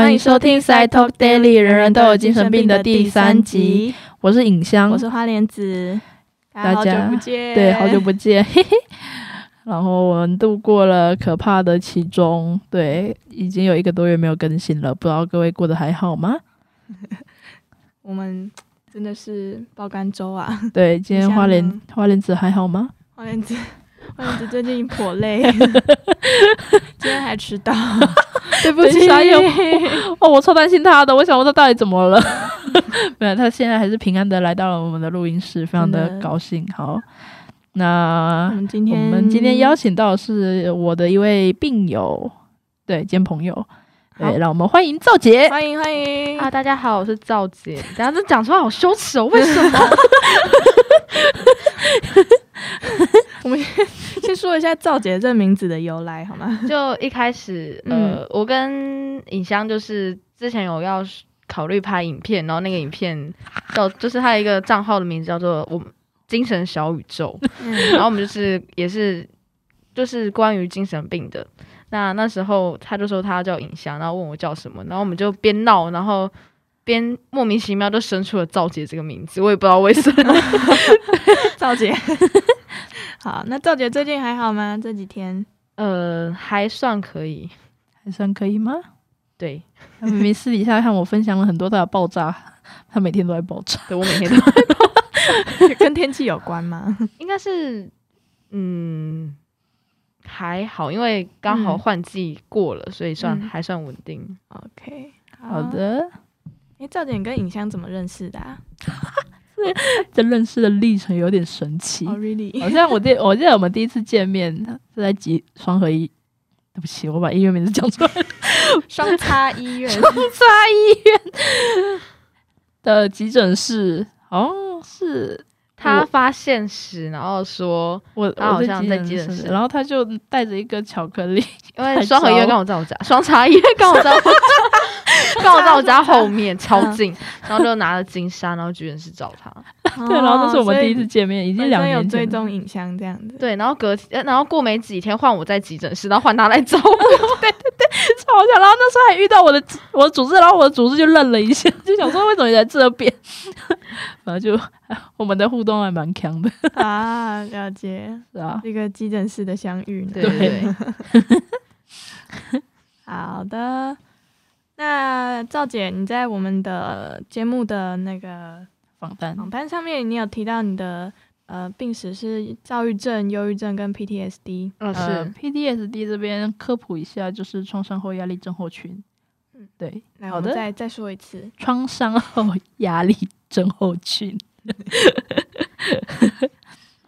欢迎收听《Side Talk Daily》，人人都有精神病的第三集。我是影香，我是花莲子，大家好久不见，对，好久不见，嘿嘿。然后我们度过了可怕的期中，对，已经有一个多月没有更新了，不知道各位过得还好吗？我们真的是爆肝周啊！对，今天花莲花莲子还好吗？花莲子，花莲子最近颇累，今天还迟到，对不起。傻眼 哦，我超担心他的，我想问他到底怎么了？没有，他现在还是平安的来到了我们的录音室，非常的高兴。好，那我们今天，我们今天邀请到的是我的一位病友，对，兼朋友，对，让我们欢迎赵杰。欢迎欢迎啊，大家好，我是赵杰。等下这讲出来好羞耻哦，为什么？我们先 先说一下赵姐这名字的由来好吗？就一开始，呃，我跟尹香就是之前有要考虑拍影片，然后那个影片叫就是他一个账号的名字叫做我精神小宇宙，然后我们就是也是就是关于精神病的。那那时候他就说他叫尹香，然后问我叫什么，然后我们就边闹，然后边莫名其妙就生出了赵姐这个名字，我也不知道为什么。赵姐。好，那赵姐最近还好吗？这几天呃，还算可以，还算可以吗？对，他明明私底下看我分享了很多他的爆炸，他每天都在爆炸。对我每天都 跟天气有关吗？应该是，嗯，还好，因为刚好嗯换季过了，所以算、嗯还算稳定。OK，好。的，哎，赵姐，你跟尹香怎么认识的啊？这认识的历程有点神奇。好像我记我记得我们第一次见面是在集双合一，对不起，我把医院名字讲出来。了，双叉医院。双叉医院。的急诊室，哦是他发现时，然后说，我他好像在急诊室然后他就带着一个巧克力，因为双河医院糟刚好在我家，双叉医院刚好在我家，刚好在我家后面，超近，然后就拿了金沙，然后急诊室找他。对，然后那是我们第一次见，面，已已经两年有。追踪影像这样子。对，然后隔天，然后过没几天换我在急诊室，然后换他来找我。对对对超好笑。然后那时候还遇到我的我的主治，然后我的主治就愣了一下，就想说为什么你在这边？然后就我们的互动还蛮强的，啊，了解是啊。一个急诊室的相遇。对对对，好的，那赵姐，你在我们的节目的那个访谈访谈上面，你有提到你的呃病史是躁郁症、忧郁症跟 PTSD。嗯呃是，PTSD 这边科普一下，就是创伤后压力症候群。嗯对，来，好的我们再再说一次。创伤后压力症候群。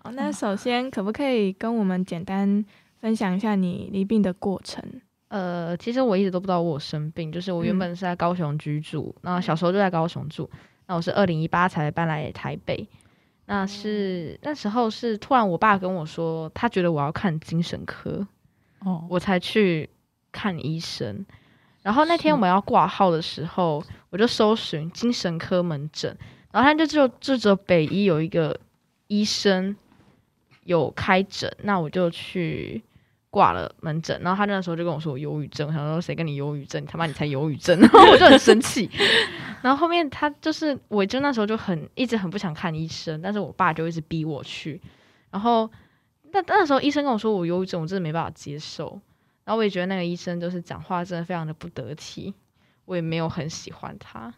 好，那首先可不可以跟我们简单分享一下你离病的过程？呃，其实我一直都不知道我有生病，就是我原嗯。本是在高雄居住，那小时候就在高雄住，那我是二零一八才搬来台北，那是那时候是突然我爸跟我说，他觉得我要看精神科，哦，我才去看医生。然后那天我们要挂号的时候，我就搜寻精神科门诊，然后他就只有就只有北医有一个医生有开诊，那我就去挂了门诊。然后他那时候就跟我说我忧郁症，我想说谁跟你忧郁症？他妈你才忧郁症！然后我就很生气。然后后面他就是，我就那时候就很一直很不想看医生，但是我爸就一直逼我去。然后那那时候医生跟我说我忧郁症，我真的没办法接受。然后我也觉得那个医生就是讲话真的非常的不得体，我也没有很喜欢他。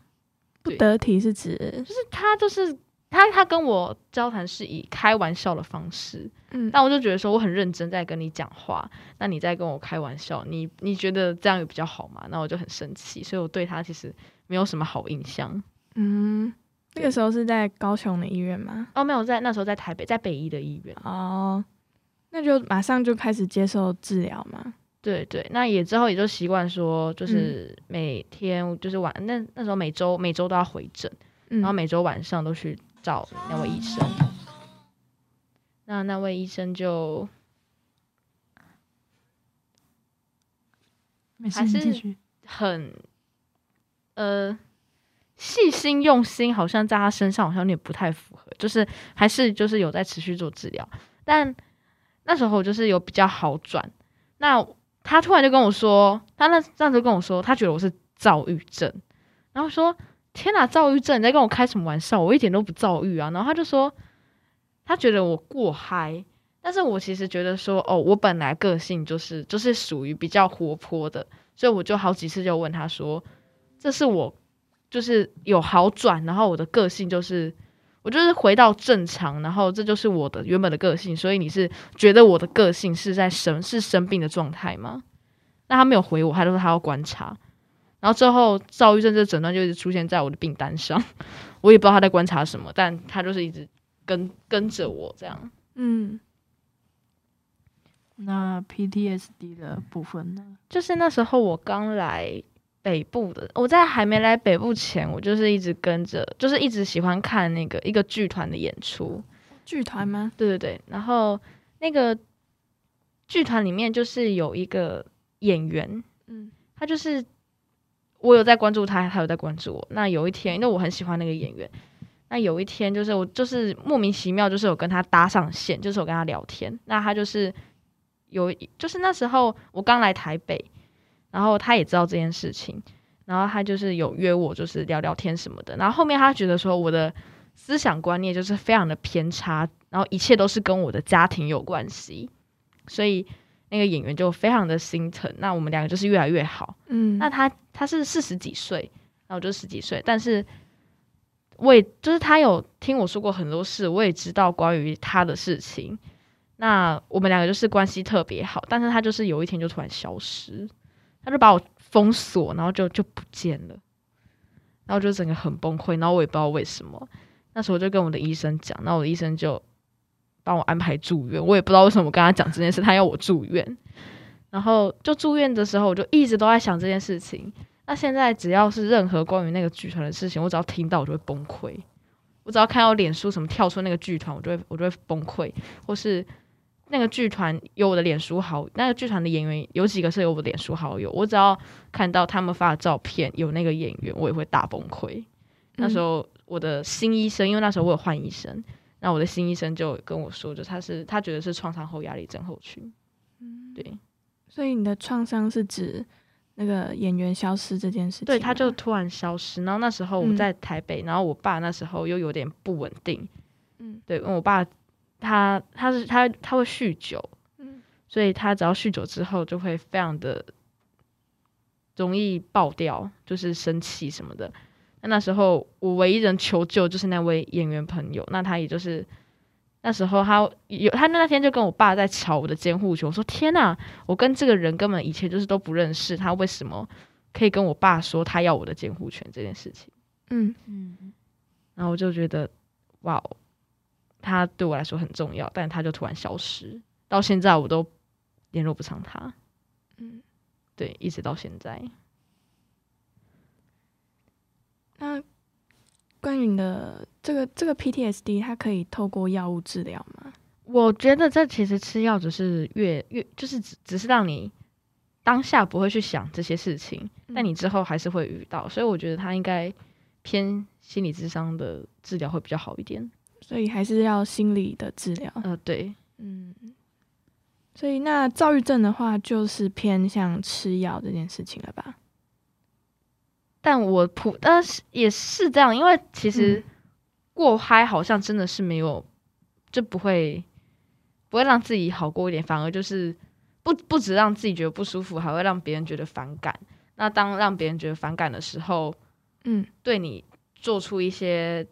不得体是指就是他就是他他跟我交谈是以开玩笑的方式，嗯但我就觉得说我很认真在跟你讲话，那你在跟我开玩笑，你你觉得这样有比较好吗？那我就很生气，所以我对他其实没有什么好印象。嗯，那个时候是在高雄的医院吗？哦，没有在那时候在台北，在北医的医院。哦，那就马上就开始接受治疗嘛。对对，那也之后也就习惯说，就是每天就是晚那那时候每周每周都要回诊，嗯，然后每周晚上都去找那位医生。那那位医生就还是。很呃细心用心，好像在他身上好像有点不太符合，就是还是就是有在持续做治疗，但那时候就是有比较好转。那他突然就跟我说，他那那时候跟我说，他觉得我是躁郁症。然后说：“天哪，躁郁症！你在跟我开什么玩笑？我一点都不躁郁啊！”然后他就说，他觉得我过嗨，但是我其实觉得说，哦，我本来个性就是就是属于比较活泼的，所以我就好几次就问他说：“这是我就是有好转，然后我的个性就是我就是回到正常，然后这就是我的原本的个性，所以你是觉得我的个性是在生是生病的状态吗？”那他没有回我，他就说他要观察。然后之后，躁郁症这诊断就一直出现在我的病单上，我也不知道他在观察什么，但他就是一直跟跟着我这样。嗯，那 PTSD 的部分呢？就是那时候我刚来北部的，我在还没来北部前，我就是一直跟着，就是一直喜欢看那个一个剧团的演出。剧团吗？对对对，然后那个剧团里面就是有一个演员，嗯，他就是我有在关注他，他有在关注我。那有一天，因为我很喜欢那个演员，那有一天就是我就是莫名其妙，就是有跟他搭上线，就是我跟他聊天。那他就是有，就是那时候我刚来台北，然后他也知道这件事情，然后他就是有约我，就是聊聊天什么的。然后后面他觉得说我的思想观念就是非常的偏差，然后一切都是跟我的家庭有关系，所以那个演员就非常的心疼。那我们两个就是越来越好。嗯，那他他是四十几岁，然后我就十几岁，但是我也就是他有听我说过很多事，我也知道关于他的事情。那我们两个就是关系特别好，但是他就是有一天就突然消失，他就把我封锁，然后就就不见了，然后就整个很崩溃，然后我也不知道为什么。那时候我就跟我的医生讲，那我的医生就帮我安排住院，我也不知道为什么我跟他讲这件事，他要我住院。然后就住院的时候，我就一直都在想这件事情。那现在只要是任何关于那个剧团的事情，我只要听到我就会崩溃。我只要看到脸书什么跳出那个剧团，我就会我就会崩溃。或是那个剧团有我的脸书好，那个剧团的演员有几个是有我的脸书好友，我只要看到他们发的照片有那个演员，我也会大崩溃。那时候我的新医生，因为那时候我有换医生，那我的新医生就跟我说，就他是他觉得是创伤后压力症候群。嗯对。所以你的创伤是指那个演员消失这件事情？对，他就突然消失。然后那时候我嗯在台北，然后我爸那时候又有点不稳定。嗯对，因为我爸他他是他他会酗酒，嗯所以他只要酗酒之后就会非常的容易爆掉，就是生气什么的。那那时候我唯一人求救就是那位演员朋友，那他也就是那时候他有他那天就跟我爸在吵我的监护权，我说天呐，我跟这个人根本以前就是都不认识，他为什么可以跟我爸说他要我的监护权这件事情？嗯嗯，然后我就觉得哇哦，他对我来说很重要，但他就突然消失，到现在我都联络不上他，嗯，对，一直到现在。那关于你的这个这个 PTSD，它可以透过药物治疗吗？我觉得这其实吃药只是越越就是只只是让你当下不会去想这些事情，但嗯你之后还是会遇到，所以我觉得他应该偏心理智商的治疗会比较好一点。所以还是要心理的治疗。呃，对，嗯，所以那躁郁症的话，就是偏向吃药这件事情了吧？但我普但是也是这样，因为其实嗯过嗨好像真的是没有，就不会不会让自己好过一点，反而就是不不止让自己觉得不舒服，还会让别人觉得反感。那当让别人觉得反感的时候，嗯对你做出一些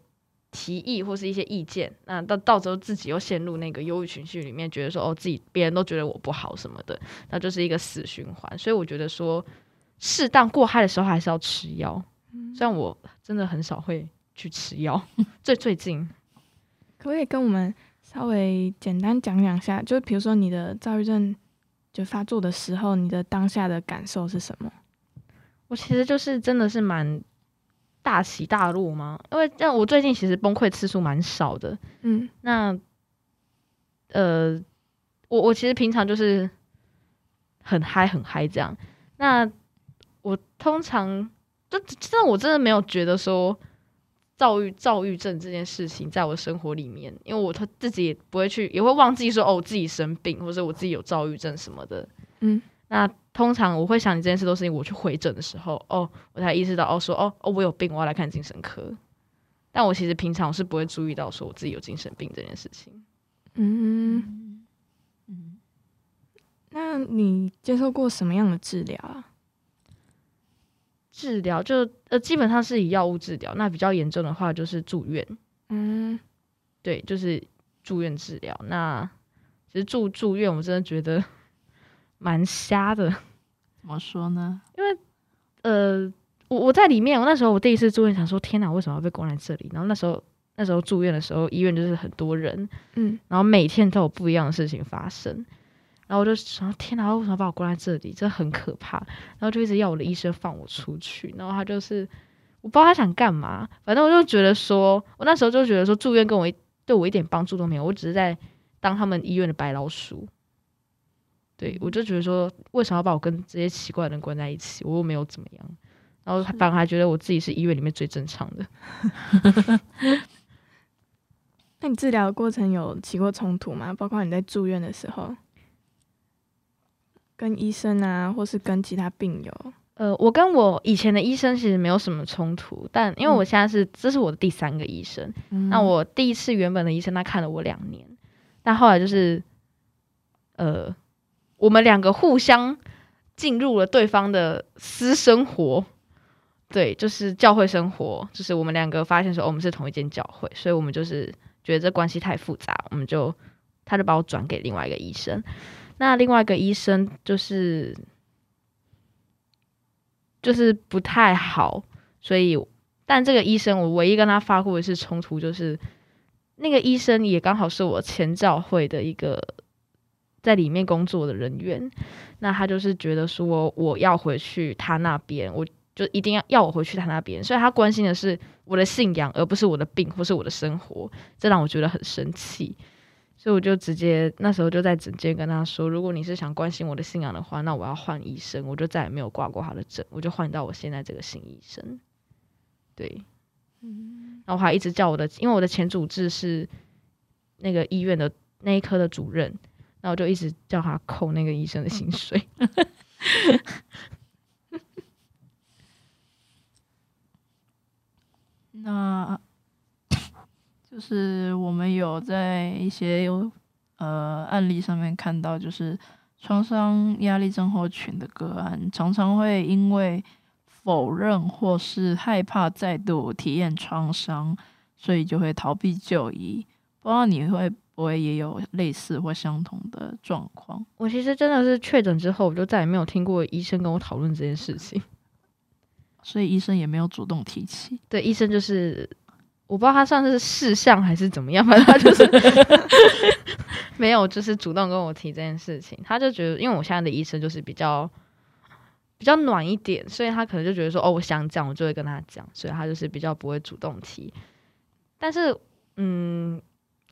提议或是一些意见，那到到时候自己又陷入那个忧郁情绪里面，觉得说哦自己别人都觉得我不好什么的，那就是一个死循环。所以我觉得说，适当过嗨的时候还是要吃药。虽然我真的很少会去吃药，最最近可不可以跟我们稍微简单讲两下？就比如说你的躁郁症就发作的时候，你的当下的感受是什么？我其实就是真的是蛮大起大落嘛，因为但我最近其实崩溃次数蛮少的，嗯那呃，我我其实平常就是很嗨很嗨这样。那我通常就真的我真的没有觉得说躁郁躁郁症这件事情在我的生活里面，因为我他自己也不会去，也会忘记说哦我自己生病，或者我自己有躁郁症什么的。嗯，那通常我会想你这件事，都是因为我去回诊的时候，哦，我才意识到，哦，说，哦，哦，我有病，我要来看精神科。但我其实平常是不会注意到说我自己有精神病这件事情。嗯嗯，那你接受过什么样的治疗啊？治疗就呃，基本上是以药物治疗。那比较严重的话，就是住院。嗯，对，就是住院治疗。那其实住住院，我真的觉得 蛮瞎的。怎么说呢？因为呃，我我在里面，我那时候我第一次住院，想说天哪，为什么要被关在这里？然后那时候那时候住院的时候，医院就是很多人，嗯，然后每天都有不一样的事情发生。然后我就想，天哪，为什么把我关在这里？这很可怕。然后就一直要我的医生放我出去。然后他就是我不知道他想干嘛，反正我就觉得说，我那时候就觉得说，住院跟我对我一点帮助都没有，我只是在当他们医院的白老鼠。对我就觉得说，为什么要把我跟这些奇怪的人关在一起？我又没有怎么样。然后反而还觉得我自己是医院里面最正常的。那你治疗的过程有起过冲突吗？包括你在住院的时候，跟医生啊，或是跟其他病友？呃，我跟我以前的医生其实没有什么冲突，但因为我现在是这是我的第三个医生，嗯。那我第一次原本的医生他看了我两年，但后来就是呃，我们两个互相进入了对方的私生活，对，就是教会生活，就是我们两个发现说、哦我们是同一间教会，所以我们就是觉得这关系太复杂，我们就他就把我转给另外一个医生，那另外一个医生就是就是不太好，所以但这个医生我唯一跟他发过一次冲突就是。那个医生也刚好是我前教会的一个在里面工作的人员，那他就是觉得说我要回去他那边，我就一定要要我回去他那边，所以他关心的是我的信仰，而不是我的病或是我的生活，这让我觉得很生气，所以我就直接那时候就在直接跟他说，如果你是想关心我的信仰的话，那我要换医生，我就再也没有挂过他的诊，我就换到我现在这个新医生，对。然后我还一直叫我的，因为我的前主治是那个医院的那一科的主任，然后我就一直叫他扣那个医生的薪 水。那就是我们有在一些有呃案例上面看到，就是创伤压力症候群的个案，常常会因为否认或是害怕再度体验创伤，所以就会逃避就医。不知道你会不会也有类似或相同的状况？我其实真的是确诊之后，我就再也没有听过医生跟我讨论这件事情。所以医生也没有主动提起。对，医生就是我不知道他算是事项还是怎么样，反正他就是 没有就是主动跟我提这件事情。他就觉得，因为我现在的医生就是比较比较暖一点，所以他可能就觉得说，哦，我想讲，我就会跟他讲，所以他就是比较不会主动提。但是，嗯，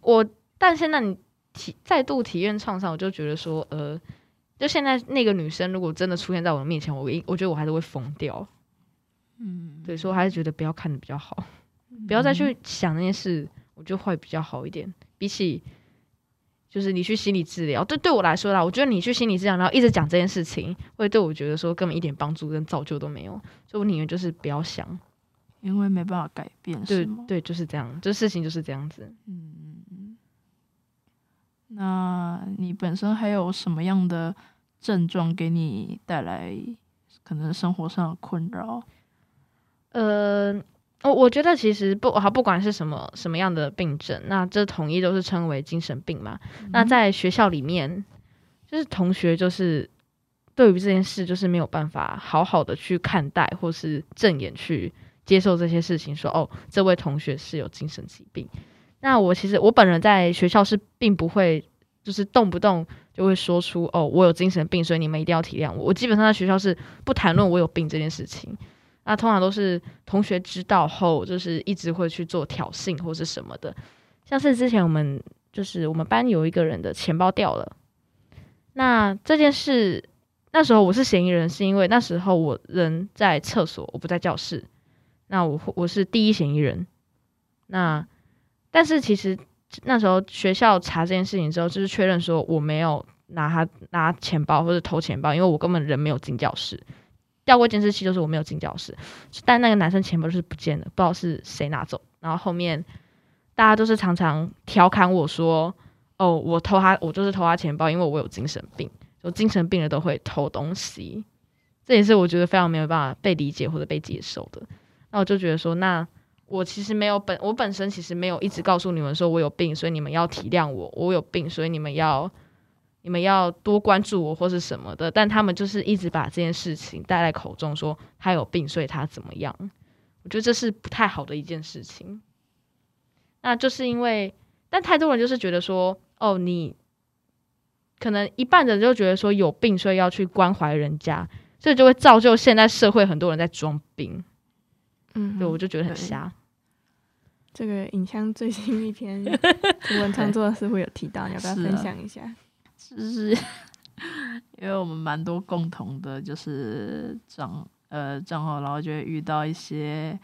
我但现在你体再度体验创伤，我就觉得说，呃，就现在那个女生如果真的出现在我的面前，我一我觉得我还是会疯掉。嗯，对，所以我还是觉得不要看的比较好，不要再去想那件事，我觉得会比较好一点。比起就是你去心理治疗，对对我来说啦，我觉得你去心理治疗，然后一直讲这件事情，会对我觉得说根本一点帮助跟造就都没有，所以我宁愿就是不要想。因为没办法改变，对是吗？对，就是这样，这事情就是这样子。嗯，那你本身还有什么样的症状给你带来可能生活上的困扰？呃，我我觉得其实不好，不管是什么什么样的病症，那这统一都是称为精神病嘛。那在学校里面，就是同学就是对于这件事就是没有办法好好的去看待，或是正眼去接受这些事情说哦，这位同学是有精神疾病。那我其实我本人在学校是并不会，就是动不动就会说出哦，我有精神病，所以你们一定要体谅我。我基本上在学校是不谈论我有病这件事情。那通常都是同学知道后，就是一直会去做挑衅或是什么的。像是之前我们就是我们班有一个人的钱包掉了，那这件事那时候我是嫌疑人，是因为那时候我人在厕所，我不在教室。那我我是第一嫌疑人。那但是其实那时候学校查这件事情之后，就是确认说我没有拿他拿钱包或者偷钱包，因为我根本人没有进教室，调过监视器，就是我没有进教室，但那个男生钱包就是不见了，不知道是谁拿走。然后后面大家都是常常调侃我说：“哦，我偷他，我就是偷他钱包，因为我有精神病，有精神病的都会偷东西。”这也是我觉得非常没有办法被理解或者被接受的。那我就觉得说，那我其实没有本，我本身其实没有一直告诉你们说我有病，所以你们要体谅我，我有病，所以你们要你们要多关注我或是什么的。但他们就是一直把这件事情带在口中，说他有病，所以他怎么样？我觉得这是不太好的一件事情。那就是因为，但太多人就是觉得说，哦，你可能一半的人就觉得说有病，所以要去关怀人家。所以就会造就现在社会很多人在装病，嗯，对我就觉得很瞎。这个影像最新一篇 图文创作似乎有提到，你要不要分享一下？就是 因为我们蛮多共同的，就是账呃账号，然后就会遇到一些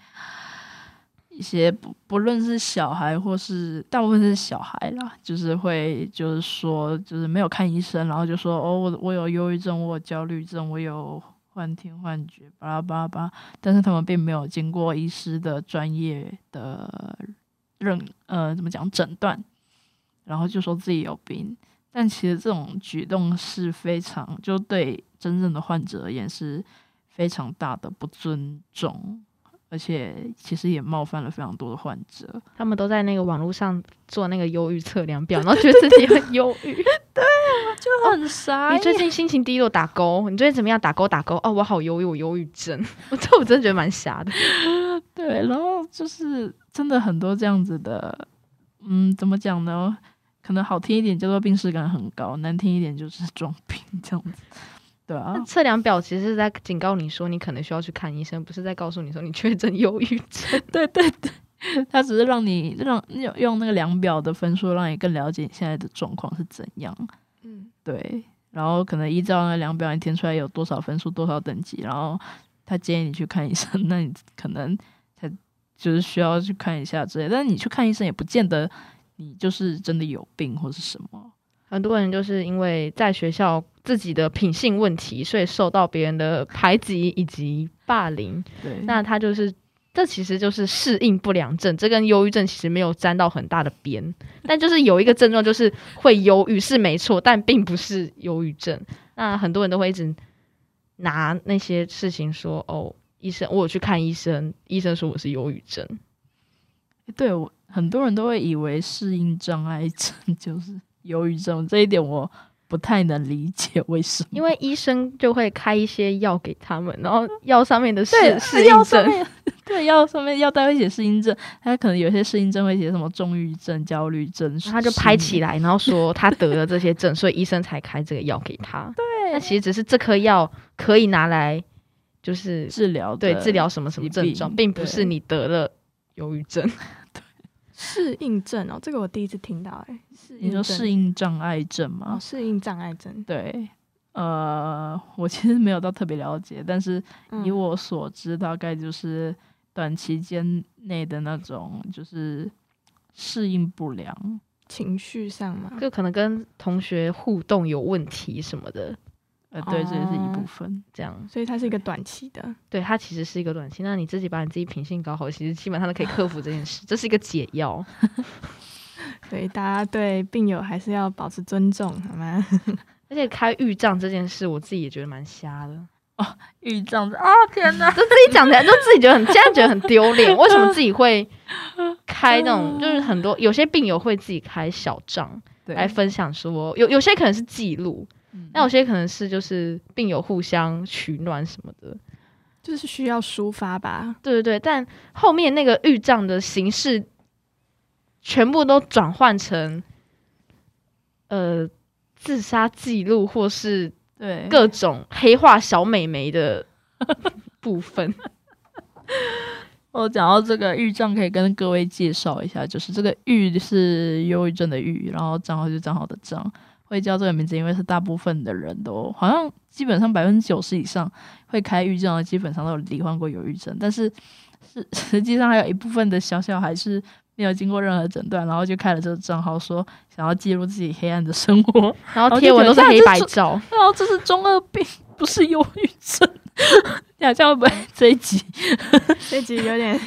一些不不论是小孩或是大部分是小孩啦，就是会就是说就是没有看医生，然后就说哦我我有忧郁症，我有焦虑症，我有幻听幻觉，巴拉巴拉巴，但是他们并没有经过医师的专业的认呃怎么讲诊断，然后就说自己有病。但其实这种举动是非常，就对真正的患者而言是非常大的不尊重，而且其实也冒犯了非常多的患者。他们都在那个网络上做那个忧郁测量表，然后觉得自己很忧郁。对啊就很傻你最近心情低落，打勾。你最近怎么样？打勾打勾。哦，我好忧郁，我忧郁症。我这我真的觉得蛮瞎的。对，然后就是真的很多这样子的，嗯，怎么讲呢？可能好听一点叫做病视感很高，难听一点就是装病这样子。对啊，测量表其实是在警告你说，你可能需要去看医生，不是在告诉你说你确诊忧郁症。对对对，他只是让你让用用那个量表的分数，让你更了解你现在的状况是怎样。嗯，对，然后可能依照那量表你填出来有多少分数、多少等级，然后他建议你去看医生，那你可能才就是需要去看一下之类。但是你去看医生也不见得你就是真的有病或是什么。很多人就是因为在学校自己的品性问题，所以受到别人的排挤以及霸凌。对，那他就是，这其实就是适应不良症，这跟忧郁症其实没有沾到很大的边，但就是有一个症状就是会忧郁是没错，但并不是忧郁症。那很多人都会一直拿那些事情说，哦，医生，我有去看医生，医生说我是忧郁症。对我很多人都会以为适应障碍症就是忧郁症，这一点我不太能理解为什么。因为医生就会开一些药给他们，然后药上面的适对适应症，药上面，对药上面药单会写适应症，他可能有些适应症会写什么重郁症、焦虑症，他就拍起来。然后说他得了这些症，所以医生才开这个药给他。对那其实只是这颗药可以拿来，就是治疗对治疗什么什么症状，并不是你得了忧郁症。适应症哦，这个我第一次听到，哎，适你说适应障碍症哦，吗？适应障碍症，对，呃，我其实没有到特别了解，但是嗯。以我所知，大概就是短期间内的那种，就是适应不良。情绪上嘛，就可能跟同学互动有问题什么的，呃，对，这也是一哦部分。这样所以它是一个短期的，对它其实是一个短期。那你自己把你自己品性搞好，其实基本上都可以克服这件事，这是一个解药。所以大家对病友还是要保持尊重，好吗？而且开预账这件事，我自己也觉得蛮瞎的。哦预兆啊！天哪，就自己讲起来，就自己觉得很，现在觉得很丢脸。为什么自己会开那种？就是很多有些病友会自己开小账对，来分享说，有有些可能是记录，嗯那有些可能是就是病友互相取暖什么的。就是需要抒发吧，对对对，但后面那个预账的形式全部都转换成呃自杀记录或是对各种黑化小美眉的 部分。我讲到这个预账，可以跟各位介绍一下，就是这个预是忧郁症的郁，然后账号就是账号的账。会叫这个名字，因为是大部分的人都好像基本上百分之九十以上会开郁症的，基本上都有罹患过忧郁症，但是是 实际上还有一部分的小小孩是没有经过任何诊断，然后就开了这个账号，说想要记录自己黑暗的生活，然后贴文都是黑白照，然后这是中二病，不是忧郁症。呀，这样会不会这一集？这一集有点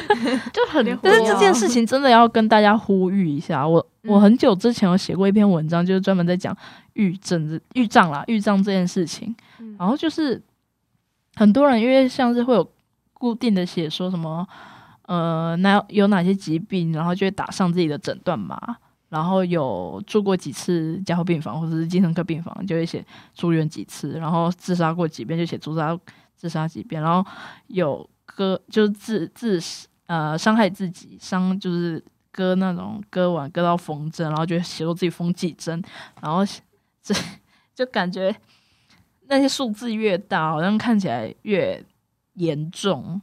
就很，但是这件事情真的要跟大家呼吁一下。我我很久之前有写过一篇文章，就是专门在讲预症、预障啦、预障这件事情。然后就是很多人因为像是会有固定的写说什么，呃，那有哪些疾病，然后就会打上自己的诊断码。然后有住过几次加护病房或者是精神科病房，就会写住院几次。然后自杀过几遍，就写自杀自杀几遍。然后有割就是自自呃伤害自己伤就是割那种割完割到缝针，然后就写说自己缝几针。然后这就感觉那些数字越大，好像看起来越严重，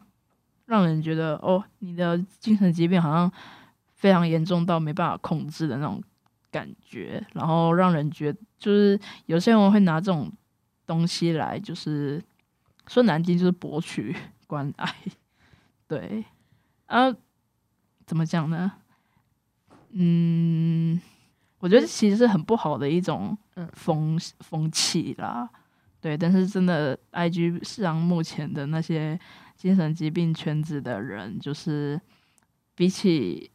让人觉得哦，你的精神疾病好像。非常严重到没办法控制的那种感觉，然后让人觉得就是有些人会拿这种东西来，就是说难听就是博取 关爱，对，啊，怎么讲呢？嗯，我觉得其实是很不好的一种风风气啦，对，但是真的，I G 上目前的那些精神疾病圈子的人，就是比起。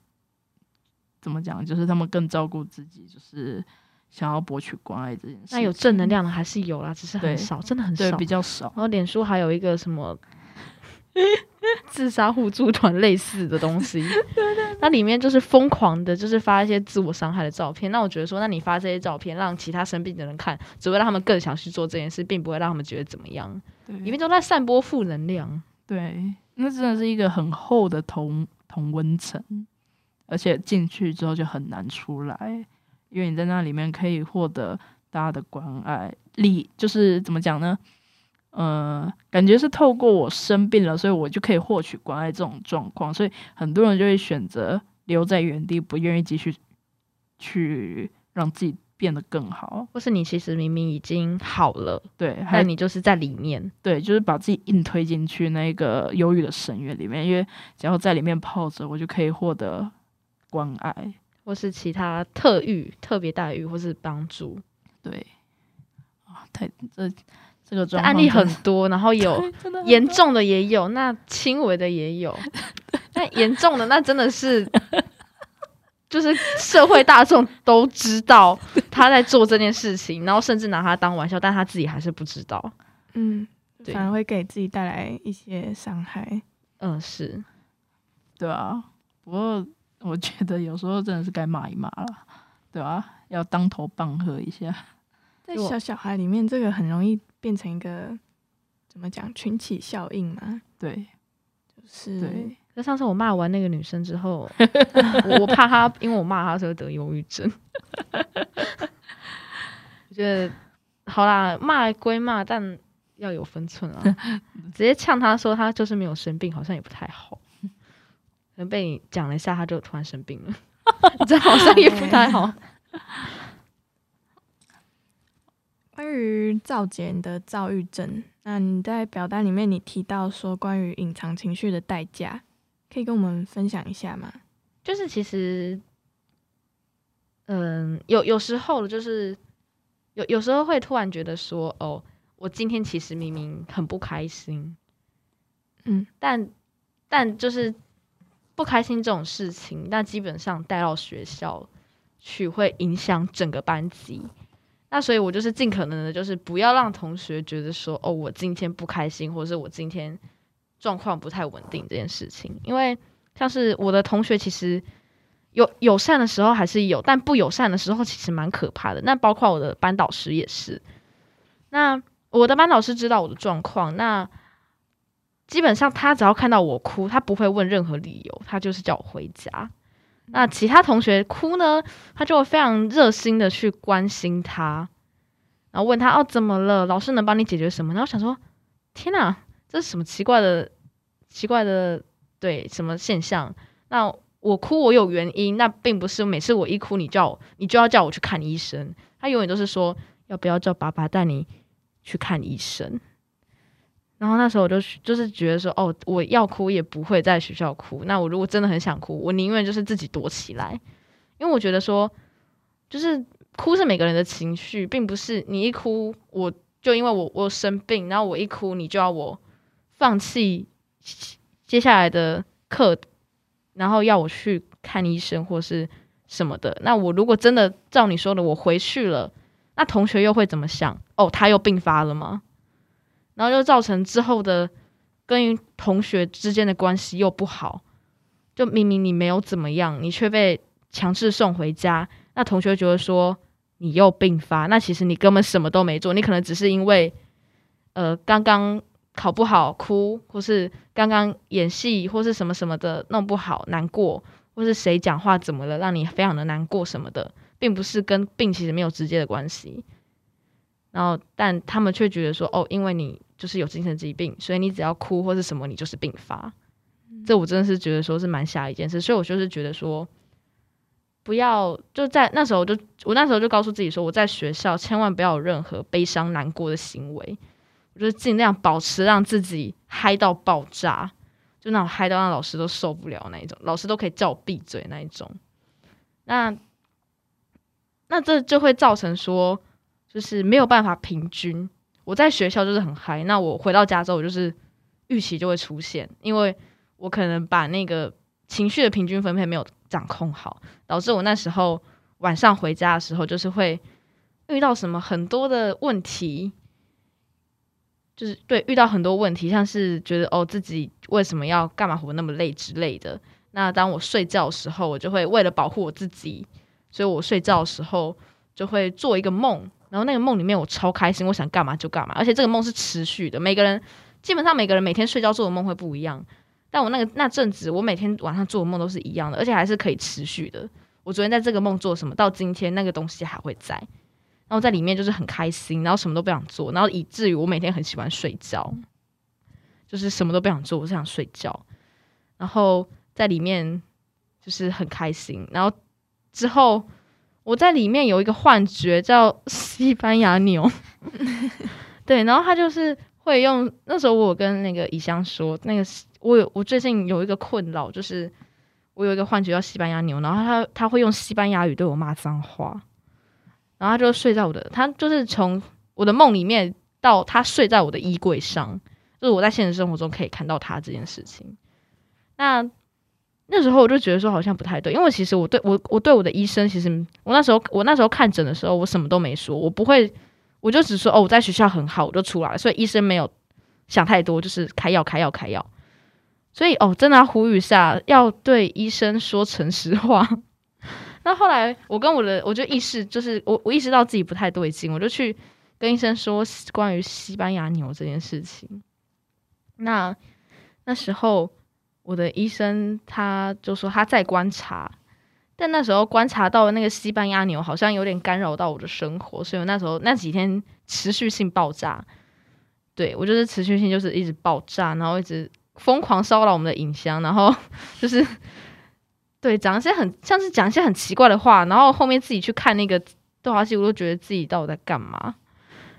怎么讲？就是他们更照顾自己，就是想要博取关爱这件事。那有正能量的还是有啦，只是很少，真的很少，比较少。然后脸书还有一个什么自杀互助团类似的东西，那里面就是疯狂的，就是发一些自我伤害的照片。那我觉得说，那你发这些照片让其他生病的人看，只会让他们更想去做这件事，并不会让他们觉得怎么样。对，里面都在散播负能量。对，那真的是一个很厚的同同温层。而且进去之后就很难出来，因为你在那里面可以获得大家的关爱，力就是怎么讲呢？呃，感觉是透过我生病了，所以我就可以获取关爱这种状况，所以很多人就会选择留在原地，不愿意继续去让自己变得更好，或是你其实明明已经好了，对，还有你就是在里面，对，就是把自己硬推进去那个忧郁的深渊里面，因为只要在里面泡着，我就可以获得。关爱，或是其他特遇、特别待遇，或是帮助，对。啊，太这这个案例很多，然后有 严重的也有，那轻微的也有，那严重的那真的是，就是社会大众都知道 他在做这件事情，然后甚至拿他当玩笑，但他自己还是不知道，嗯，反而会给自己带来一些伤害，嗯，是。对啊，不过。我觉得有时候真的是该骂一骂了，对吧？要当头棒喝一下。在小小孩里面，这个很容易变成一个怎么讲群体效应嘛？对，就是对。那上次我骂完那个女生之后，我怕她，因为我骂她时候得忧郁症。我觉得好啦，骂归骂，但要有分寸啊。直接呛她说她就是没有生病，好像也不太好。可能被你讲了一下，他就突然生病了，这好像也不太好。关于赵杰的躁郁症，那你在表单里面你提到说关于隐藏情绪的代价，可以跟我们分享一下吗？就是其实，嗯，有有时候就是有有时候会突然觉得说，哦，我今天其实明明很不开心，嗯，但但就是。不开心这种事情，那基本上带到学校去会影响整个班级。那所以我就是尽可能的，就是不要让同学觉得说，哦，我今天不开心，或者是我今天状况不太稳定这件事情。因为像是我的同学，其实有友善的时候还是有，但不友善的时候其实蛮可怕的。那包括我的班导师也是。那我的班导师知道我的状况，那。基本上，他只要看到我哭，他不会问任何理由，他就是叫我回家。那其他同学哭呢，他就会非常热心的去关心他，然后问他哦怎么了，老师能帮你解决什么？然后想说，天哪，这是什么奇怪的、奇怪的对什么现象？那我哭我有原因，那并不是每次我一哭你叫你就要叫我去看医生。他永远都是说要不要叫爸爸带你去看医生。然后那时候我就就是觉得说，哦，我要哭也不会在学校哭。那我如果真的很想哭，我宁愿就是自己躲起来，因为我觉得说，就是哭是每个人的情绪，并不是你一哭我就因为我我生病，然后我一哭你就要我放弃接下来的课，然后要我去看医生或是什么的。那我如果真的照你说的，我回去了，那同学又会怎么想？哦，他又病发了吗？然后就造成之后的跟同学之间的关系又不好，就明明你没有怎么样，你却被强制送回家，那同学觉得说你又病发，那其实你根本什么都没做，你可能只是因为呃刚刚考不好哭，或是刚刚演戏或是什么什么的弄不好难过，或是谁讲话怎么了让你非常的难过什么的，并不是跟病其实没有直接的关系。然后，但他们却觉得说，哦，因为你就是有精神疾病，所以你只要哭或是什么，你就是病发。这我真的是觉得说是蛮吓一件事，所以我就是觉得说，不要就在那时候就我那时候就告诉自己说，我在学校千万不要有任何悲伤难过的行为，我就尽量保持让自己嗨到爆炸，就那种嗨到让老师都受不了那一种，老师都可以叫我闭嘴那一种。那那这就会造成说。就是没有办法平均。我在学校就是很嗨，那我回到家之后，我就是预期就会出现，因为我可能把那个情绪的平均分配没有掌控好，导致我那时候晚上回家的时候，就是会遇到什么很多的问题，就是对遇到很多问题，像是觉得哦自己为什么要干嘛活那么累之类的。那当我睡觉的时候，我就会为了保护我自己，所以我睡觉的时候就会做一个梦。然后那个梦里面我超开心，我想干嘛就干嘛，而且这个梦是持续的。每个人基本上每个人每天睡觉做的梦会不一样，但我那个那阵子我每天晚上做的梦都是一样的，而且还是可以持续的。我昨天在这个梦做什么，到今天那个东西还会在，然后在里面就是很开心，然后什么都不想做，然后以至于我每天很喜欢睡觉，就是什么都不想做，我是想睡觉，然后在里面就是很开心，然后之后。我在里面有一个幻觉，叫西班牙牛，对，然后他就是会用那时候我跟那个乙香说，那个我有我最近有一个困扰，就是我有一个幻觉叫西班牙牛，然后他他会用西班牙语对我骂脏话，然后他就睡在我的，他就是从我的梦里面到他睡在我的衣柜上，就是我在现实生活中可以看到他这件事情，那。那时候我就觉得说好像不太对，因为其实我对我我对我的医生，其实我那时候我那时候看诊的时候，我什么都没说，我不会，我就只说哦我在学校很好，我就出来了，所以医生没有想太多，就是开药开药开药。所以哦，真的要呼吁下，要对医生说诚实话。那后来我跟我的，我就意识就是我我意识到自己不太对劲，我就去跟医生说关于西班牙牛这件事情。那那时候。我的医生他就说他在观察，但那时候观察到那个西班牙牛好像有点干扰到我的生活，所以我那时候那几天持续性爆炸，对我就是持续性就是一直爆炸，然后一直疯狂骚扰我们的影箱，然后 就是对讲一些很像是讲一些很奇怪的话，然后后面自己去看那个对话记录，都觉得自己到底在干嘛，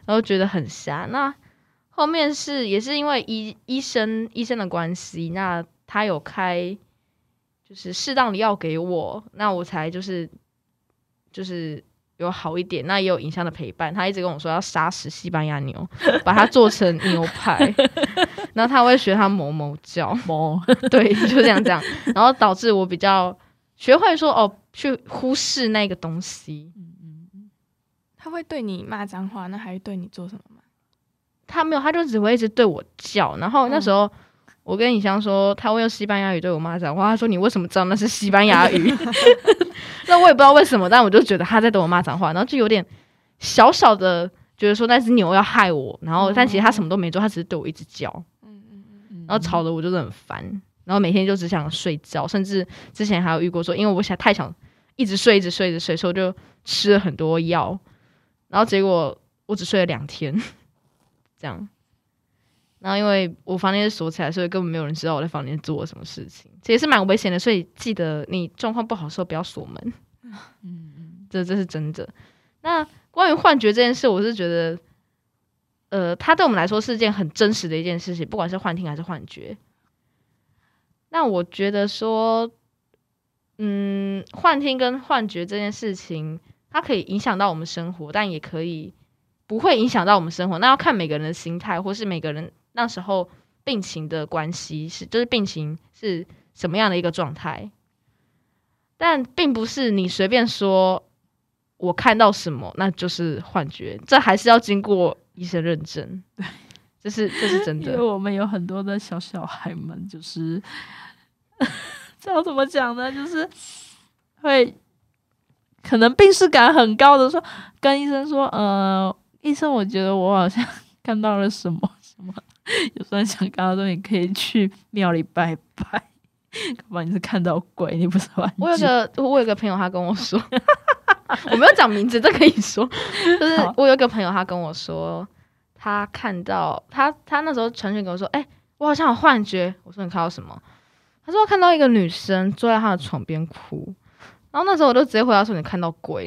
然后觉得很瞎。那后面是也是因为医医生医生的关系，那。他有开，就是适当的药给我，那我才就是就是有好一点。那也有影像的陪伴，他一直跟我说要杀死西班牙牛，把它做成牛排，然后他会学他某某叫，哞，对，就这样这样，然后导致我比较学会说哦，去忽视那个东西。嗯嗯嗯，他会对你骂脏话，那还对你做什么吗？他没有，他就只会一直对我叫，然后那时候。我跟尹香说，他会用西班牙语对我妈讲话。他说：“你为什么知道那是西班牙语？” 那我也不知道为什么，但我就觉得他在对我妈讲话，然后就有点小小的觉得说那只牛要害我。然后，但其实他什么都没做，他只是对我一直叫。嗯嗯嗯。然后吵得我就是很烦，然后每天就只想睡觉，甚至之前还有遇过说，因为我想太想一直睡，一直睡，一直睡，所以我就吃了很多药，然后结果我只睡了两天，这样。然后因为我房间是锁起来，所以根本没有人知道我在房间做了什么事情，这也是蛮危险的。所以记得你状况不好的时候不要锁门。嗯 嗯，这这是真的。那关于幻觉这件事，我是觉得，呃，它对我们来说是件很真实的一件事情，不管是幻听还是幻觉。那我觉得说，嗯，幻听跟幻觉这件事情，它可以影响到我们生活，但也可以不会影响到我们生活。那要看每个人的心态，或是每个人那时候病情的关系，是就是病情是什么样的一个状态。但并不是你随便说，我看到什么那就是幻觉，这还是要经过医生认证。对，这是这是真的因为的。我们有很多的小小孩们，就是 这要怎么讲呢？就是会可能病视感很高的说，跟医生说，呃，医生，我觉得我好像 看到了什么什么，有时候想跟他说，你可以去庙里拜拜。搞不你是看到鬼，你不是玩我有。个我有个朋友，他跟我说，我没有讲名字，这可以说，就是我有一个朋友，他跟我说，他看到他他那时候传讯给我说，哎、我好像有幻觉。我说你看到什么？他说我看到一个女生坐在他的床边哭，然后那时候我就直接回答说你看到鬼。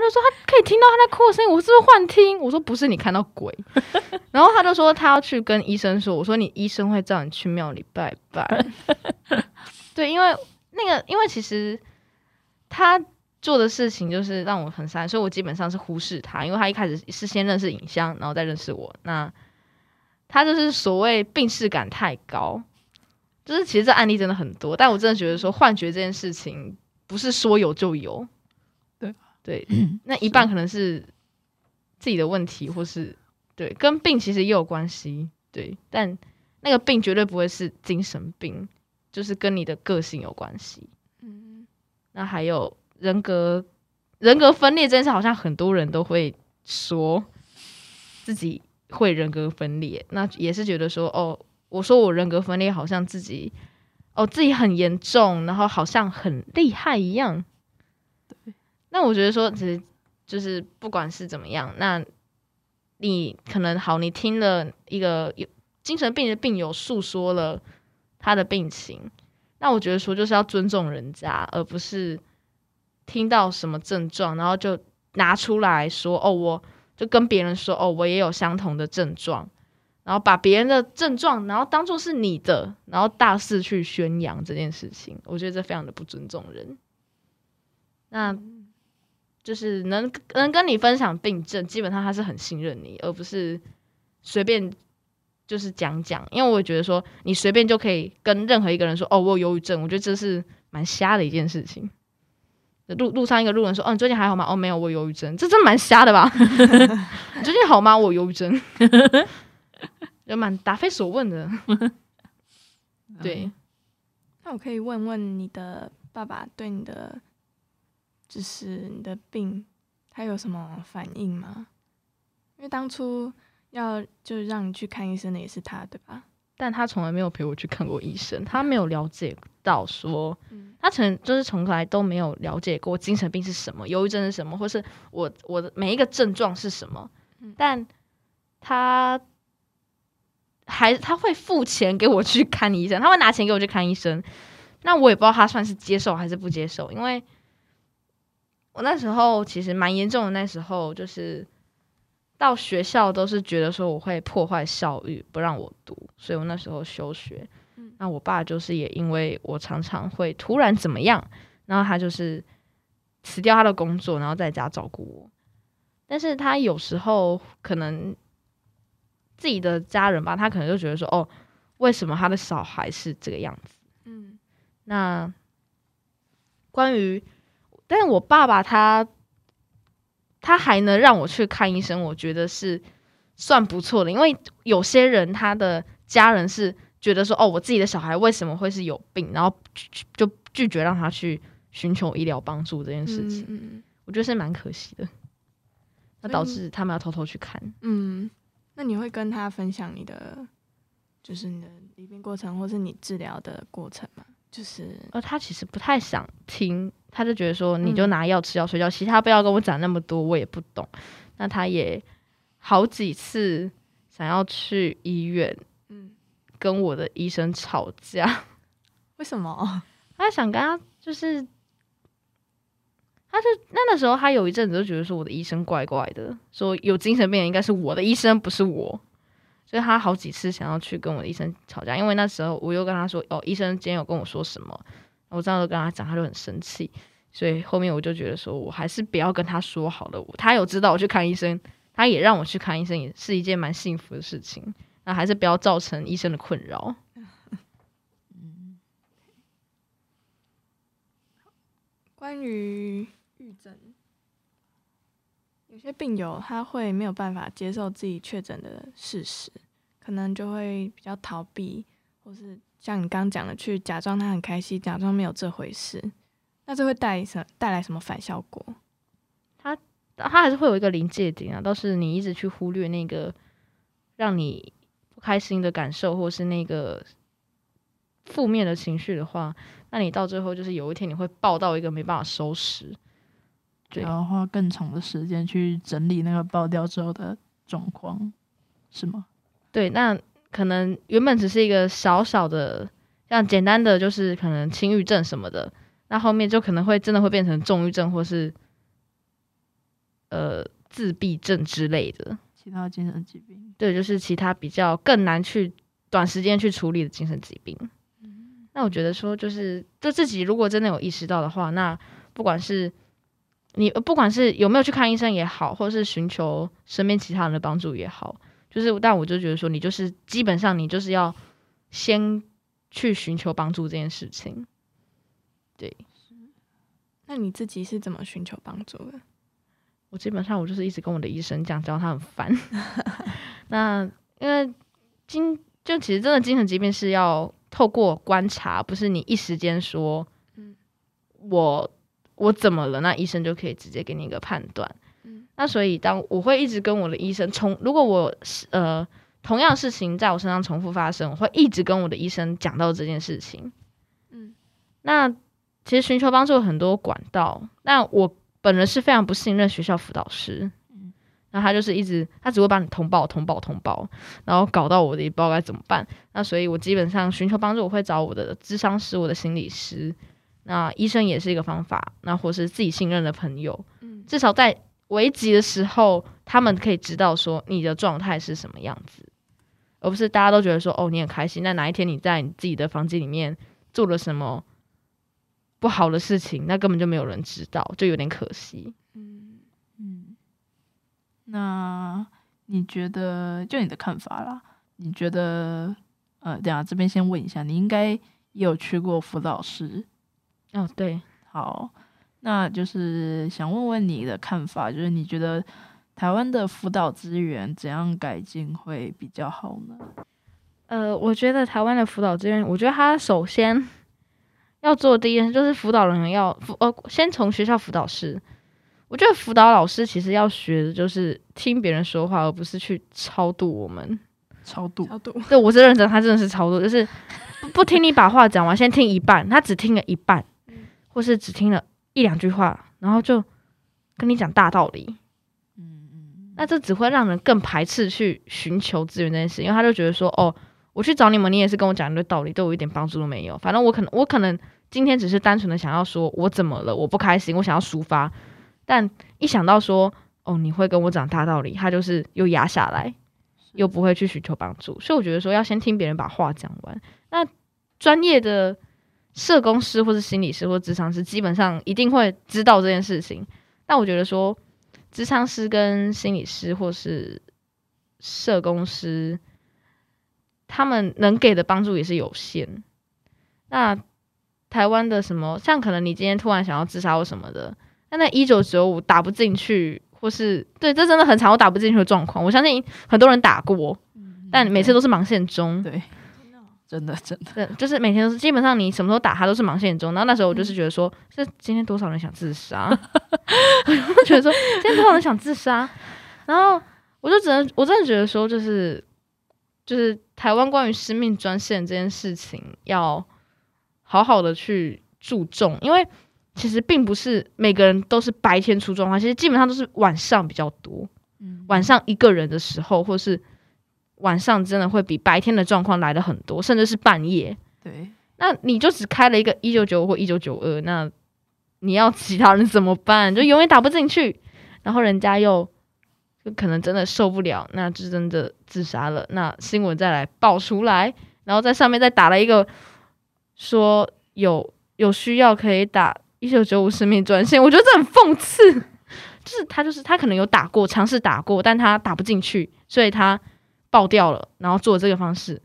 然后就说他可以听到他在哭的声音，我是不是幻听？我说不是，你看到鬼。然后他就说他要去跟医生说，我说你医生会叫你去庙里拜拜。对，因为那个，因为其实他做的事情就是让我很 sad，所以我基本上是忽视他，因为他一开始是先认识影像，然后再认识我。那他就是所谓病视感太高，就是其实这案例真的很多，但我真的觉得说幻觉这件事情不是说有就有，对对，那一半可能是自己的问题，或是对跟病其实也有关系，对，但那个病绝对不会是精神病，就是跟你的个性有关系。嗯，那还有人格人格分裂这件事，好像很多人都会说自己会人格分裂，那也是觉得说，哦，我说我人格分裂，好像自己哦自己很严重，然后好像很厉害一样。那我觉得说，其实就是不管是怎么样，那你可能好，你听了一个有精神病的病友诉说了他的病情，那我觉得说就是要尊重人家，而不是听到什么症状，然后就拿出来说哦，我就跟别人说哦，我也有相同的症状，然后把别人的症状，然后当做是你的，然后大肆去宣扬这件事情，我觉得这非常的不尊重人。那就是能能跟你分享病症，基本上他是很信任你，而不是随便就是讲讲。因为我觉得说你随便就可以跟任何一个人说哦，我有忧郁症，我觉得这是蛮瞎的一件事情。路路上一个路人说：“哦，你最近还好吗？”“哦，没有，我忧郁症。”这真蛮瞎的吧？你最近好吗？我忧郁症，就蛮答非所问的。对，那我可以问问你的爸爸对你的，就是你的病，他有什么反应吗？因为当初要就是让你去看医生的也是他，对吧？但他从来没有陪我去看过医生，他没有了解到说，嗯他从就是从来都没有了解过精神病是什么，忧郁症是什么，或是我我的每一个症状是什么。嗯但他还他会付钱给我去看医生，他会拿钱给我去看医生。那我也不知道他算是接受还是不接受，因为我那时候其实蛮严重的。那时候就是到学校都是觉得说我会破坏校誉，不让我读，所以我那时候休学。嗯那我爸就是也因为我常常会突然怎么样，然后他就是辞掉他的工作，然后在家照顾我。但是他有时候可能自己的家人吧，他可能就觉得说，哦，为什么他的小孩是这个样子？嗯那关于，但是我爸爸他他还能让我去看医生，我觉得是算不错的，因为有些人他的家人是觉得说，哦，我自己的小孩为什么会是有病，然后就拒绝让他去寻求医疗帮助这件事情，嗯我觉得是蛮可惜的。那导致他们要偷偷去看，嗯，那你会跟他分享你的，就是你的离病过程，或是你治疗的过程吗？就是而他其实不太想听，他就觉得说你就嗯拿药吃药睡觉，其他不要跟我讲那么多，我也不懂。那他也好几次想要去医院嗯，跟我的医生吵架，为什么？他想跟他就是他就那那时候他有一阵子就觉得说我的医生怪怪的，说有精神病人应该是我的医生，不是我。所以他好几次想要去跟我的医生吵架，因为那时候我又跟他说哦，医生今天有跟我说什么，我这样都跟他讲，他就很生气。所以后面我就觉得说我还是不要跟他说好了。他有知道我去看医生，他也让我去看医生，也是一件蛮幸福的事情。那还是不要造成医生的困扰。关于郁症，有些病友他会没有办法接受自己确诊的事实，可能就会比较逃避，或是像你刚讲的，去假装他很开心，假装没有这回事。那这会带什带来什么反效果？他他还是会有一个临界点啊，倒是你一直去忽略那个让你不开心的感受，或是那个负面的情绪的话。那你到最后就是有一天你会爆到一个没办法收拾，对，然后花更长的时间去整理那个爆掉之后的状况，是吗？对，那可能原本只是一个小小的，像简单的就是可能轻郁症什么的，那后面就可能会真的会变成重郁症或是呃自闭症之类的其他精神疾病。对，就是其他比较更难去短时间去处理的精神疾病。那我觉得说，就是就自己如果真的有意识到的话，那不管是你不管是有没有去看医生也好，或者是寻求身边其他人的帮助也好，就是但我就觉得说，你就是基本上你就是要先去寻求帮助这件事情。对，那你自己是怎么寻求帮助的？我基本上我就是一直跟我的医生讲，只要他很烦。那因为精就其实真的精神疾病是要。透过观察，不是你一时间说，嗯，我我怎么了？那医生就可以直接给你一个判断。嗯，那所以当我会一直跟我的医生重，如果我呃同样事情在我身上重复发生，我会一直跟我的医生讲到这件事情。嗯，那其实寻求帮助有很多管道，那我本人是非常不信任学校辅导师。那他就是一直，他只会把你通报、通报、通报，然后搞到我的也不知道该怎么办。那所以我基本上寻求帮助，我会找我的智商师、我的心理师。那医生也是一个方法，那或是自己信任的朋友，嗯，至少在危急的时候，他们可以知道说你的状态是什么样子，而不是大家都觉得说哦你很开心，那哪一天你在你自己的房间里面做了什么不好的事情，那根本就没有人知道，就有点可惜。嗯嗯那你觉得，就你的看法啦？你觉得，呃，等下这边先问一下，你应该也有去过辅导室？哦，对，好，那就是想问问你的看法，就是你觉得台湾的辅导资源怎样改进会比较好呢？呃，我觉得台湾的辅导资源，我觉得他首先要做第一件事就是辅导人员要辅，呃，先从学校辅导室。我觉得辅导老师其实要学的就是听别人说话，而不是去超度我们。超度，超度。对我是认真，他真的是超度，就是不听你把话讲完，先听一半，他只听了一半，或是只听了一两句话，然后就跟你讲大道理。嗯嗯。那这只会让人更排斥去寻求资源这件事，因为他就觉得说，哦，我去找你们，你也是跟我讲一堆道理，对我一点帮助都没有。反正我可能，我可能今天只是单纯的想要说我怎么了，我不开心，我想要抒发。但一想到说，哦，你会跟我讲大道理，他就是又压下来，又不会去寻求帮助，所以我觉得说要先听别人把话讲完。那专业的社工师或是心理师或职场师，基本上一定会知道这件事情。但我觉得说，智商师跟心理师或是社工师，他们能给的帮助也是有限。那台湾的什么，像可能你今天突然想要自杀或什么的。那那一九九五打不进去，或是对，这真的很常我打不进去的状况。我相信很多人打过，但每次都是盲线中。对，真的真的，对，就是每天都是基本上你什么时候打他都是忙线中。然后那时候我就是觉得说，是今天多少人想自杀？我觉得说今天多少人想自杀？然后我就只能，我真的觉得说，就是就是台湾关于生命专线这件事情，要好好的去注重，因为。其实并不是每个人都是白天出状况，其实基本上都是晚上比较多。嗯，晚上一个人的时候，或是晚上真的会比白天的状况来的很多，甚至是半夜。对，那你就只开了一个一九九或一九九二，那你要其他人怎么办？就永远打不进去，然后人家又就可能真的受不了，那就真的自杀了。那新闻再来爆出来，然后在上面再打了一个说有有需要可以打一九九五生命专线，我觉得这很讽刺。就是他就是他可能有打过，尝试打过，但他打不进去，所以他爆掉了，然后做这个方式。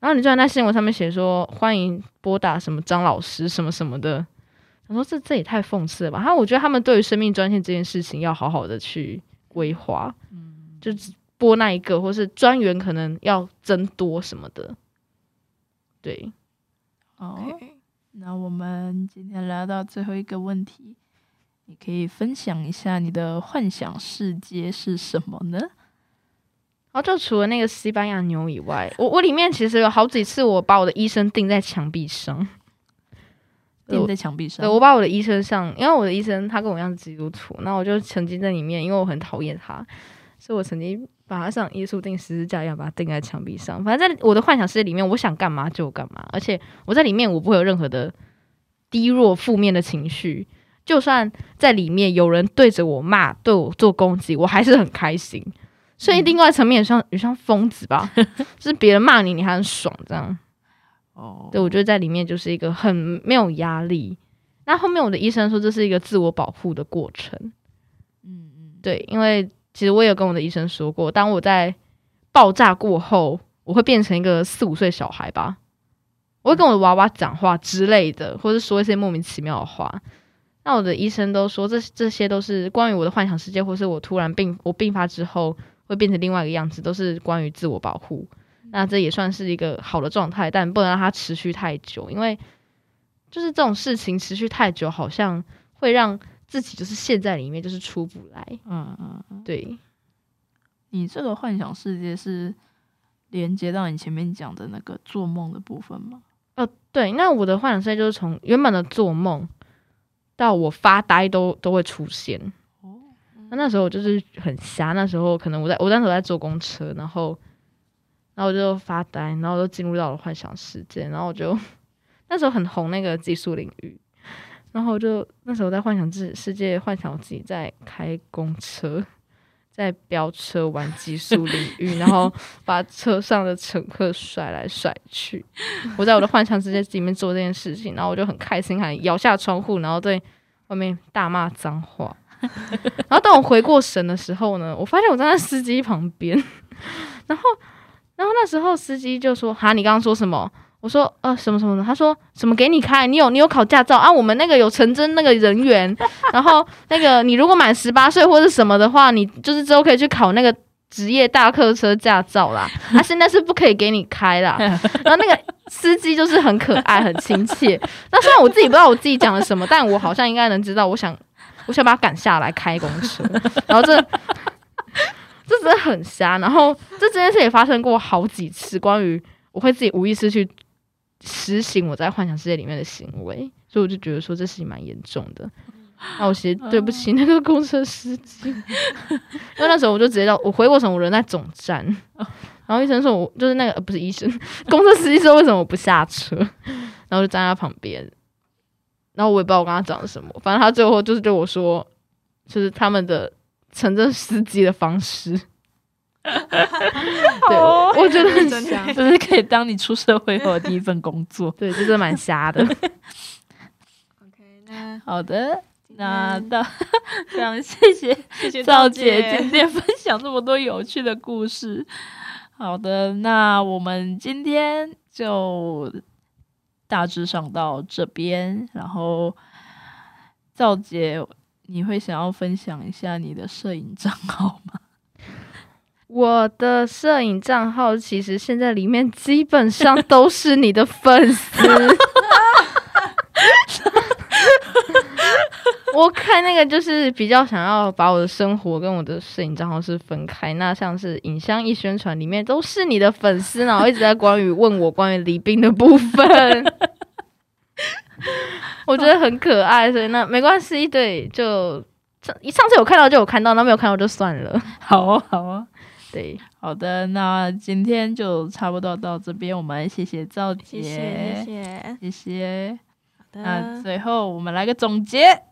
然后你就在那新闻上面写说欢迎拨打什么张老师什么什么的，我说这这也太讽刺了吧？他我觉得他们对于生命专线这件事情要好好的去规划，嗯，就拨那一个，或是专员可能要增多什么的。对，好，那我们今天来到最后一个问题。你可以分享一下你的幻想世界是什么呢？然后就除了那个西班牙牛以外，我我里面其实有好几次我把我的医生钉在墙壁上，钉在墙壁上。对，我把我的医生上，因为我的医生他跟我一样是基督徒，那我就曾经在里面，因为我很讨厌他，所以我曾经把他像耶稣钉十字架一样把他钉在墙壁上。反正在我的幻想世界里面，我想干嘛就干嘛，而且我在里面我不会有任何的低弱负面的情绪。就算在里面有人对着我骂，对我做攻击，我还是很开心。所以另外层面也像也像疯子吧，就是别人骂你，你还很爽这样。哦，对我觉得在里面就是一个很没有压力。那后面我的医生说这是一个自我保护的过程。嗯嗯，对，因为其实我也有跟我的医生说过，当我在爆炸过后，我会变成一个四五岁小孩吧，我会跟我的娃娃讲话之类的，或者说一些莫名其妙的话。那我的医生都说，这这些都是关于我的幻想世界，或是我突然病，我病发之后会变成另外一个样子，都是关于自我保护。那这也算是一个好的状态，但不能让它持续太久，因为就是这种事情持续太久，好像会让自己就是陷在里面，就是出不来。嗯嗯，对。你这个幻想世界是连接到你前面讲的那个做梦的部分吗？哦，对。那我的幻想世界就是从原本的做梦。到我发呆都都会出现，哦，那那时候我就是很瞎，那时候可能我在我那时候在坐公车，然后，然后我就发呆，然后就进入到了幻想世界，然后我就 那时候很红那个技术领域，然后就那时候在幻想自世界，幻想我自己在开公车。在飙车玩技术领域，然后 把车上的乘客甩来甩去。我在我的幻想世界里面做这件事情，然后我就很开心，还摇下窗户，然后对外面大骂脏话。然后当我回过神的时候呢，我发现我站在司机旁边，然后，然后那时候司机就说：“哈，你刚刚说什么？”我说呃什么什么的，他说什么给你开？你有你有考驾照啊？我们那个有成真那个人员，然后那个你如果满十八岁或者什么的话，你就是之后可以去考那个职业大客车驾照啦。他现在是不可以给你开啦。然后那个司机就是很可爱很亲切。那虽然我自己不知道我自己讲了什么，但我好像应该能知道。我想我想把他赶下来开公车。然后这这真的很瞎。然后这这件事也发生过好几次，关于我会自己无意识去。实行我在幻想世界里面的行为，所以我就觉得说这事情蛮严重的。那我其实对不起那个公车司机，因为那时候我就直接到我回过神，我人在总站，然后医生说我就是那个不是医生，公车司机说为什么我不下车，然后就站在旁边，然后我也不知道我跟他讲了什么，反正他最后就是对我说，就是他们的城镇司机的方式。对，我觉得很瞎，就是可以当你出社会后的第一份工作。对，就是蛮瞎的。OK，那好的，那到 非常谢谢谢谢赵姐今天分享这么多有趣的故事。好的，那我们今天就大致上到这边。然后赵姐，你会想要分享一下你的摄影账号吗？我的摄影账号其实现在里面基本上都是你的粉丝。我看那个就是比较想要把我的生活跟我的摄影账号是分开。那像是影像一宣传里面都是你的粉丝，然后一直在关于问我关于李斌的部分，我觉得很可爱，所以那没关系，对，就一上次有看到就有看到，那没有看到就算了。好啊，好啊。对，好的，那今天就差不多到这边，我们谢谢赵姐，谢谢，谢谢，那，最后我们来个总结。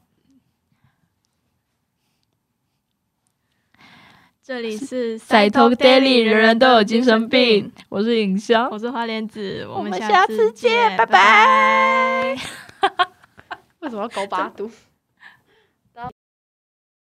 这里是在 Talk Daily，Daily，人人都有精神病。，我是尹香，我是花莲子，我们下次次见，拜拜拜。为什么要搞八度？